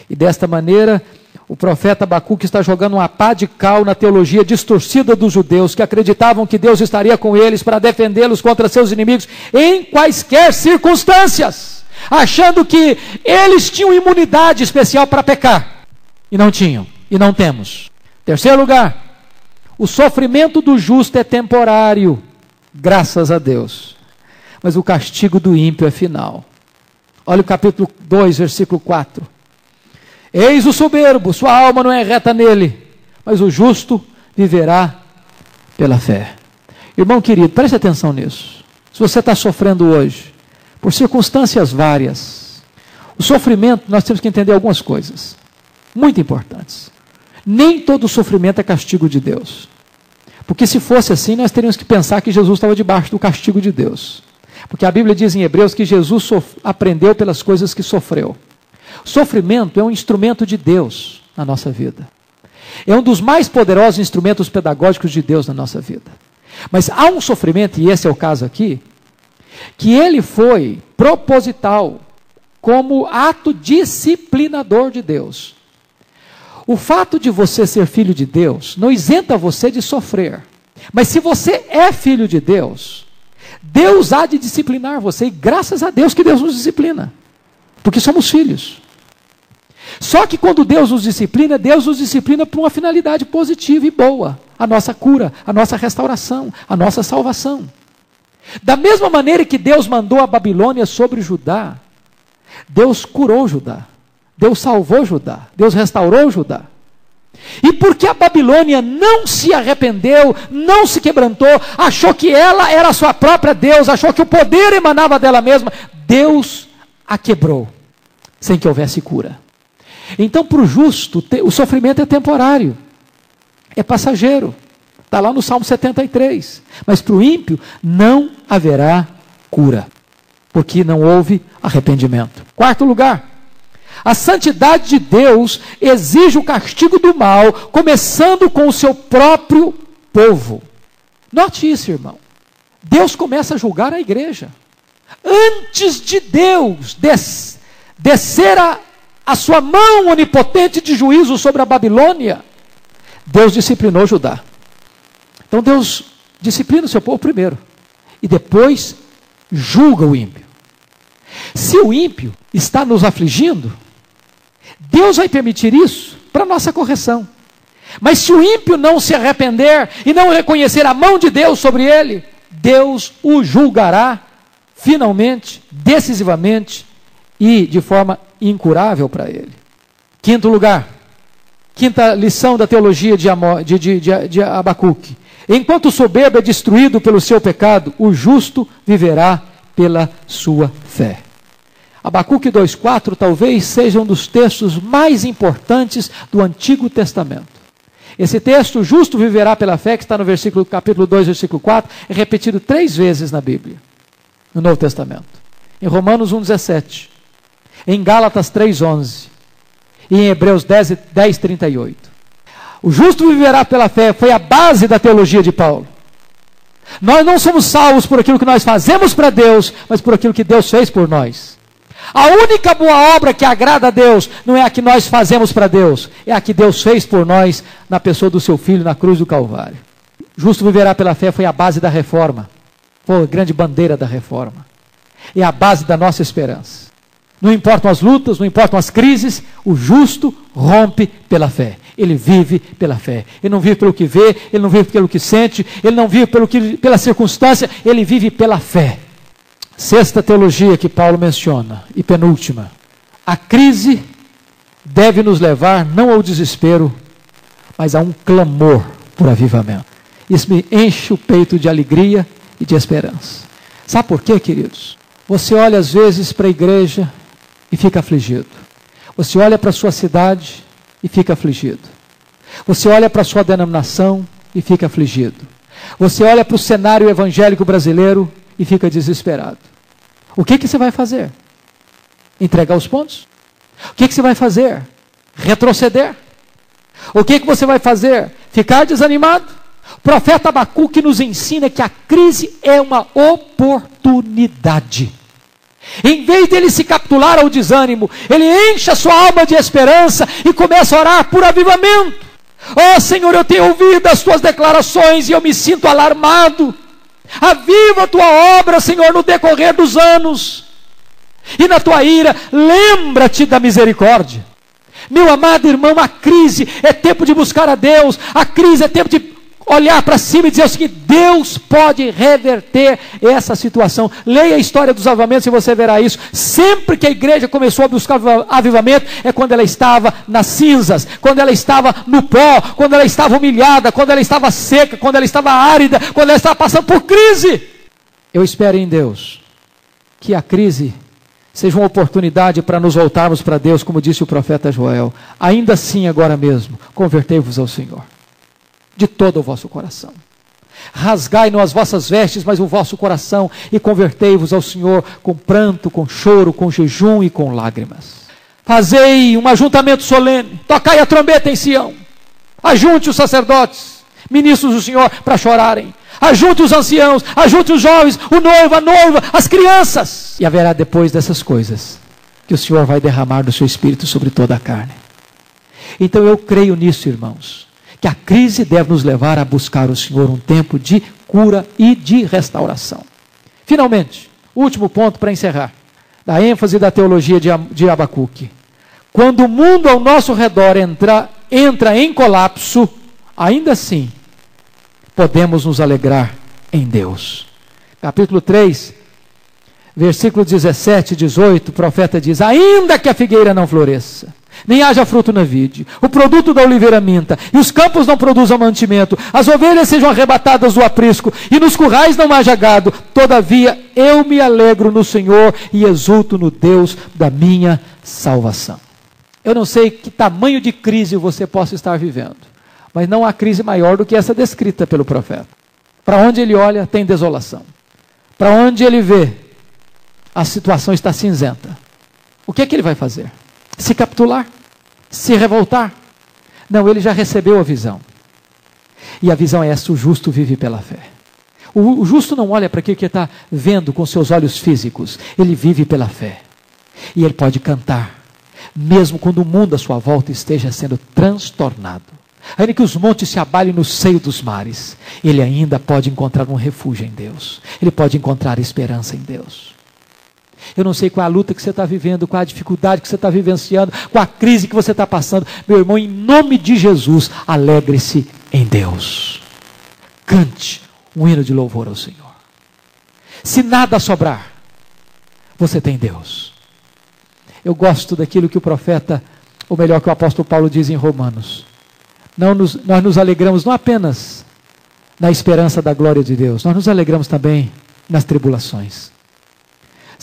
E desta maneira, o profeta Abacuque está jogando uma pá de cal na teologia distorcida dos judeus, que acreditavam que Deus estaria com eles para defendê-los contra seus inimigos em quaisquer circunstâncias, achando que eles tinham imunidade especial para pecar. E não tinham, e não temos. Terceiro lugar, o sofrimento do justo é temporário, graças a Deus. Mas o castigo do ímpio é final. Olha o capítulo 2, versículo 4. Eis o soberbo, sua alma não é reta nele, mas o justo viverá pela fé. Irmão querido, preste atenção nisso. Se você está sofrendo hoje, por circunstâncias várias, o sofrimento, nós temos que entender algumas coisas, muito importantes. Nem todo sofrimento é castigo de Deus. Porque se fosse assim, nós teríamos que pensar que Jesus estava debaixo do castigo de Deus. Porque a Bíblia diz em Hebreus que Jesus aprendeu pelas coisas que sofreu. Sofrimento é um instrumento de Deus na nossa vida. É um dos mais poderosos instrumentos pedagógicos de Deus na nossa vida. Mas há um sofrimento, e esse é o caso aqui, que ele foi proposital, como ato disciplinador de Deus. O fato de você ser filho de Deus não isenta você de sofrer. Mas se você é filho de Deus, Deus há de disciplinar você, e graças a Deus que Deus nos disciplina, porque somos filhos. Só que quando Deus nos disciplina, Deus nos disciplina por uma finalidade positiva e boa: a nossa cura, a nossa restauração, a nossa salvação. Da mesma maneira que Deus mandou a Babilônia sobre Judá, Deus curou Judá. Deus salvou Judá, Deus restaurou Judá. E porque a Babilônia não se arrependeu, não se quebrantou, achou que ela era sua própria Deus, achou que o poder emanava dela mesma, Deus a quebrou, sem que houvesse cura. Então, para o justo, o sofrimento é temporário, é passageiro. Está lá no Salmo 73. Mas para o ímpio não haverá cura, porque não houve arrependimento. Quarto lugar, a santidade de Deus exige o castigo do mal, começando com o seu próprio povo. Note isso, irmão. Deus começa a julgar a igreja. Antes de Deus des descer a, a sua mão onipotente de juízo sobre a Babilônia, Deus disciplinou Judá. Então Deus disciplina o seu povo primeiro e depois julga o ímpio. Se o ímpio está nos afligindo, Deus vai permitir isso para nossa correção. Mas se o ímpio não se arrepender e não reconhecer a mão de Deus sobre ele, Deus o julgará finalmente, decisivamente e de forma incurável para ele. Quinto lugar, quinta lição da teologia de, de, de, de, de Abacuque. Enquanto o soberbo é destruído pelo seu pecado, o justo viverá pela sua fé. Abacuque 2,4 talvez seja um dos textos mais importantes do Antigo Testamento. Esse texto, justo viverá pela fé, que está no versículo, capítulo 2, versículo 4, é repetido três vezes na Bíblia, no Novo Testamento. Em Romanos 1,17, em Gálatas 3,11 e em Hebreus 10, 10, 38. O justo viverá pela fé foi a base da teologia de Paulo. Nós não somos salvos por aquilo que nós fazemos para Deus, mas por aquilo que Deus fez por nós. A única boa obra que agrada a Deus não é a que nós fazemos para Deus, é a que Deus fez por nós na pessoa do seu filho na cruz do Calvário. Justo viverá pela fé foi a base da reforma, foi a grande bandeira da reforma. É a base da nossa esperança. Não importam as lutas, não importam as crises, o justo rompe pela fé. Ele vive pela fé. Ele não vive pelo que vê, ele não vive pelo que sente, ele não vive pelo que, pela circunstância, ele vive pela fé. Sexta teologia que Paulo menciona, e penúltima. A crise deve nos levar não ao desespero, mas a um clamor por avivamento. Isso me enche o peito de alegria e de esperança. Sabe por quê, queridos? Você olha às vezes para a igreja e fica afligido. Você olha para a sua cidade e fica afligido. Você olha para a sua denominação e fica afligido. Você olha para o cenário evangélico brasileiro e fica desesperado. O que, que você vai fazer? Entregar os pontos? O que, que você vai fazer? Retroceder? O que, que você vai fazer? Ficar desanimado? O profeta Abacuque nos ensina que a crise é uma oportunidade. Em vez dele se capitular ao desânimo, ele enche a sua alma de esperança e começa a orar por avivamento. Oh Senhor, eu tenho ouvido as tuas declarações e eu me sinto alarmado. Aviva a tua obra, Senhor, no decorrer dos anos. E na tua ira, lembra-te da misericórdia. Meu amado irmão, a crise é tempo de buscar a Deus, a crise é tempo de olhar para cima e dizer o seguinte: Deus pode reverter essa situação. Leia a história dos avivamentos e você verá isso. Sempre que a igreja começou a buscar avivamento, é quando ela estava nas cinzas, quando ela estava no pó, quando ela estava humilhada, quando ela estava seca, quando ela estava árida, quando ela estava passando por crise. Eu espero em Deus que a crise seja uma oportunidade para nos voltarmos para Deus, como disse o profeta Joel. Ainda assim, agora mesmo, convertei-vos ao Senhor de todo o vosso coração. Rasgai-não as vossas vestes, mas o vosso coração, e convertei-vos ao Senhor com pranto, com choro, com jejum e com lágrimas. Fazei um ajuntamento solene, tocai a trombeta em Sião, ajunte os sacerdotes, ministros do Senhor, para chorarem. Ajunte os anciãos, ajunte os jovens, o noivo, a noiva, as crianças. E haverá depois dessas coisas que o Senhor vai derramar do seu espírito sobre toda a carne. Então eu creio nisso, irmãos que a crise deve nos levar a buscar o Senhor um tempo de cura e de restauração. Finalmente, último ponto para encerrar, da ênfase da teologia de Abacuque. Quando o mundo ao nosso redor entra, entra em colapso, ainda assim, podemos nos alegrar em Deus. Capítulo 3, versículo 17 e 18, o profeta diz: Ainda que a figueira não floresça, nem haja fruto na vide, o produto da oliveira minta, e os campos não produzam mantimento, as ovelhas sejam arrebatadas do aprisco, e nos currais não haja gado. Todavia eu me alegro no Senhor e exulto no Deus da minha salvação. Eu não sei que tamanho de crise você possa estar vivendo, mas não há crise maior do que essa descrita pelo profeta. Para onde ele olha, tem desolação. Para onde ele vê, a situação está cinzenta. O que é que ele vai fazer? Se capitular? Se revoltar? Não, ele já recebeu a visão. E a visão é essa: o justo vive pela fé. O, justo não olha para aquilo que está vendo com seus olhos físicos, ele vive pela fé. E ele pode cantar, mesmo quando o mundo à sua volta esteja sendo transtornado. Ainda que os montes se abalem no seio dos mares, ele ainda pode encontrar um refúgio em Deus. Ele pode encontrar esperança em Deus. Eu não sei qual é a luta que você está vivendo, qual é a dificuldade que você está vivenciando, qual a crise que você está passando. Meu irmão, em nome de Jesus, alegre-se em Deus. Cante um hino de louvor ao Senhor. Se nada sobrar, você tem Deus. Eu gosto daquilo que o profeta, ou melhor, que o apóstolo Paulo diz em Romanos. Nos, nós nos alegramos não apenas na esperança da glória de Deus, nós nos alegramos também nas tribulações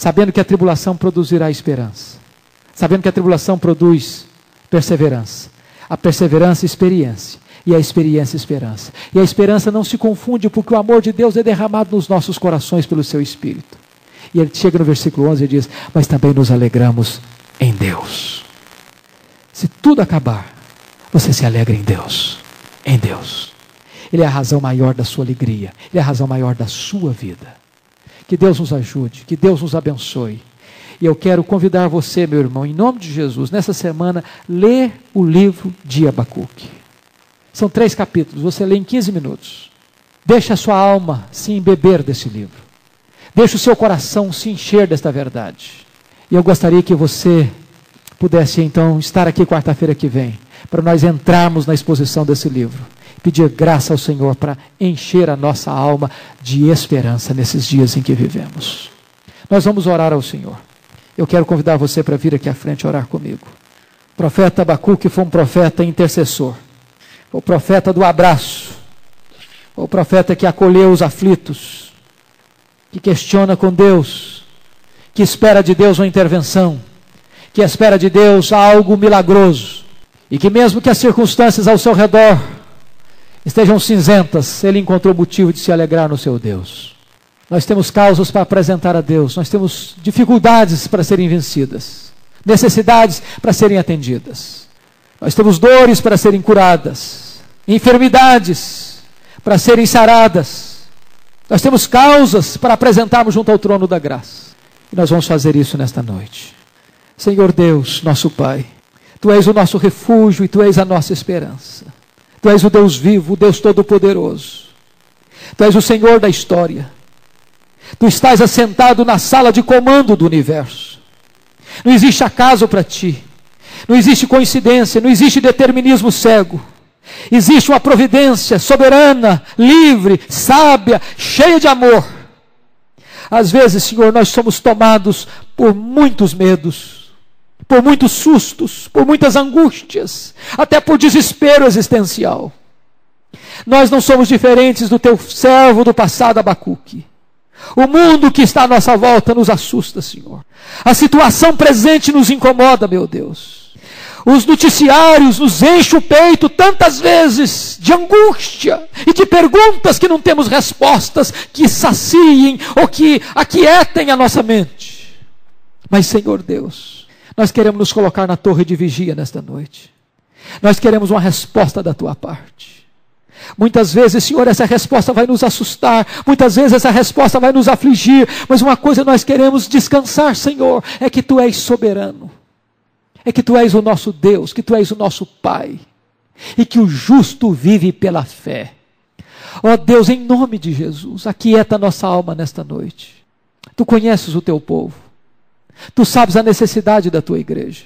sabendo que a tribulação produzirá esperança, sabendo que a tribulação produz perseverança, a perseverança, experiência, e a experiência, esperança. E a esperança não se confunde, porque o amor de Deus é derramado nos nossos corações pelo seu Espírito. E ele chega no versículo 11 e diz: Mas também nos alegramos em Deus. Se tudo acabar, você se alegra em Deus. Em Deus. Ele é a razão maior da sua alegria, ele é a razão maior da sua vida. Que Deus nos ajude, que Deus nos abençoe. E eu quero convidar você, meu irmão, em nome de Jesus, nessa semana, ler o livro de Abacuque. São três capítulos, você lê em 15 minutos. Deixe a sua alma se embeber desse livro. Deixe o seu coração se encher desta verdade. E eu gostaria que você pudesse então estar aqui quarta-feira que vem, para nós entrarmos na exposição desse livro pedir graça ao Senhor para encher a nossa alma de esperança nesses dias em que vivemos. Nós vamos orar ao Senhor. Eu quero convidar você para vir aqui à frente orar comigo. O profeta Abacuque foi um profeta intercessor, o profeta do abraço, o profeta que acolheu os aflitos, que questiona com Deus, que espera de Deus uma intervenção, que espera de Deus algo milagroso, e que mesmo que as circunstâncias ao seu redor estejam cinzentas, ele encontrou motivo de se alegrar no seu Deus. Nós temos causas para apresentar a Deus, nós temos dificuldades para serem vencidas, necessidades para serem atendidas, nós temos dores para serem curadas, enfermidades para serem saradas, nós temos causas para apresentarmos junto ao trono da graça, e nós vamos fazer isso nesta noite. Senhor Deus, nosso Pai, Tu és o nosso refúgio e Tu és a nossa esperança. Tu és o Deus vivo, o Deus todo-poderoso. Tu és o Senhor da história. Tu estás assentado na sala de comando do universo. Não existe acaso para ti. Não existe coincidência, não existe determinismo cego. Existe uma providência soberana, livre, sábia, cheia de amor. Às vezes, Senhor, nós somos tomados por muitos medos por muitos sustos, por muitas angústias, até por desespero existencial. Nós não somos diferentes do teu servo do passado Abacuque. O mundo que está à nossa volta nos assusta, Senhor. A situação presente nos incomoda, meu Deus. Os noticiários nos enchem o peito tantas vezes de angústia e de perguntas que não temos respostas que saciem ou que aquietem a nossa mente. Mas, Senhor Deus, nós queremos nos colocar na torre de vigia nesta noite. Nós queremos uma resposta da tua parte. Muitas vezes, Senhor, essa resposta vai nos assustar, muitas vezes essa resposta vai nos afligir, mas uma coisa nós queremos descansar, Senhor, é que tu és soberano, é que tu és o nosso Deus, que tu és o nosso Pai, e que o justo vive pela fé. Ó oh, Deus, em nome de Jesus, aquieta nossa alma nesta noite. Tu conheces o teu povo. Tu sabes a necessidade da tua igreja.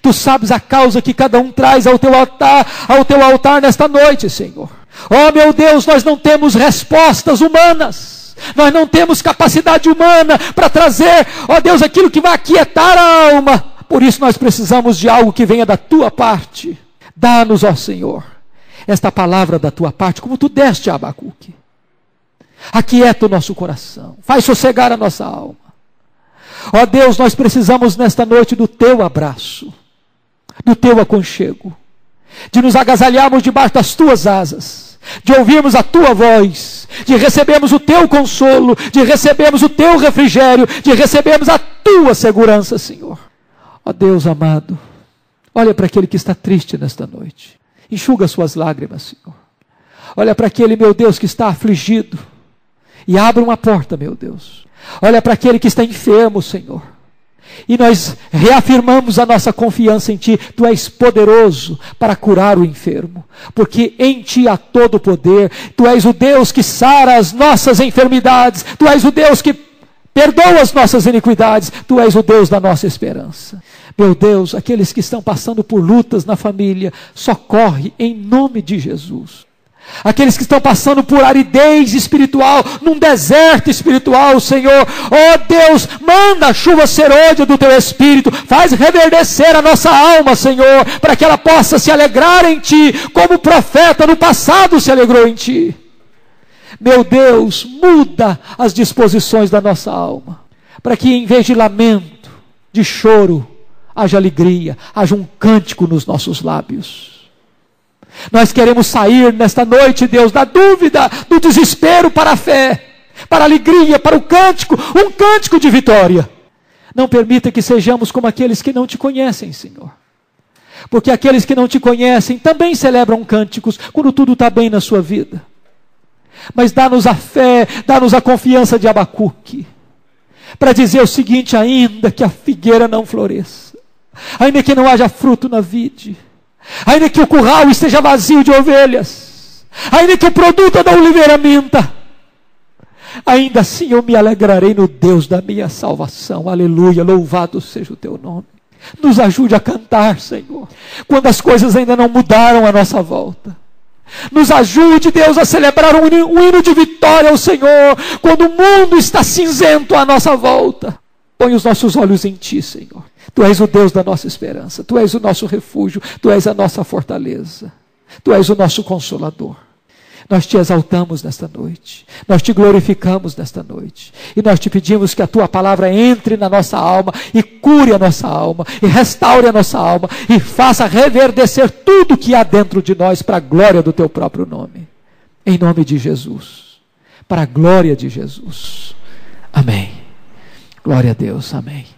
Tu sabes a causa que cada um traz ao teu altar, ao teu altar nesta noite, Senhor. Oh, meu Deus, nós não temos respostas humanas. Nós não temos capacidade humana para trazer, ó oh Deus, aquilo que vai aquietar a alma Por isso nós precisamos de algo que venha da tua parte. Dá-nos, ó Senhor, esta palavra da tua parte, como tu deste a Abacuque. Aquieta o nosso coração, faz sossegar a nossa alma. Ó Deus, nós precisamos nesta noite do teu abraço, do teu aconchego, de nos agasalharmos debaixo das tuas asas, de ouvirmos a tua voz, de recebermos o teu consolo, de recebermos o teu refrigério, de recebermos a tua segurança, Senhor. Ó Deus amado, olha para aquele que está triste nesta noite, enxuga suas lágrimas, Senhor. Olha para aquele, meu Deus, que está afligido e abre uma porta, meu Deus. Olha para aquele que está enfermo, Senhor. E nós reafirmamos a nossa confiança em Ti. Tu és poderoso para curar o enfermo, porque em Ti há todo o poder. Tu és o Deus que sara as nossas enfermidades. Tu és o Deus que perdoa as nossas iniquidades. Tu és o Deus da nossa esperança. Meu Deus, aqueles que estão passando por lutas na família, socorre em nome de Jesus. Aqueles que estão passando por aridez espiritual, num deserto espiritual, Senhor, ó oh Deus, manda a chuva serôdia do teu espírito, faz reverdecer a nossa alma, Senhor, para que ela possa se alegrar em ti, como o profeta no passado se alegrou em ti. Meu Deus, muda as disposições da nossa alma, para que em vez de lamento, de choro, haja alegria, haja um cântico nos nossos lábios. Nós queremos sair nesta noite, Deus, da dúvida, do desespero para a fé, para a alegria, para o cântico, um cântico de vitória. Não permita que sejamos como aqueles que não te conhecem, Senhor. Porque aqueles que não te conhecem também celebram cânticos quando tudo está bem na sua vida. Mas dá-nos a fé, dá-nos a confiança de Abacuque, para dizer o seguinte: ainda que a figueira não floresça, ainda que não haja fruto na vide, ainda que o curral esteja vazio de ovelhas, ainda que o produto da oliveira minta, ainda assim eu me alegrarei no Deus da minha salvação. Aleluia, louvado seja o teu nome. Nos ajude a cantar, Senhor, quando as coisas ainda não mudaram à nossa volta. Nos ajude, Deus, a celebrar um hino de vitória ao Senhor, quando o mundo está cinzento à nossa volta. Põe os nossos olhos em Ti, Senhor. Tu és o Deus da nossa esperança, Tu és o nosso refúgio, Tu és a nossa fortaleza, Tu és o nosso consolador. Nós te exaltamos nesta noite, nós te glorificamos nesta noite, e nós te pedimos que a tua palavra entre na nossa alma e cure a nossa alma, e restaure a nossa alma, e faça reverdecer tudo que há dentro de nós para a glória do teu próprio nome. Em nome de Jesus, para a glória de Jesus. Amém. Glória a Deus. Amém.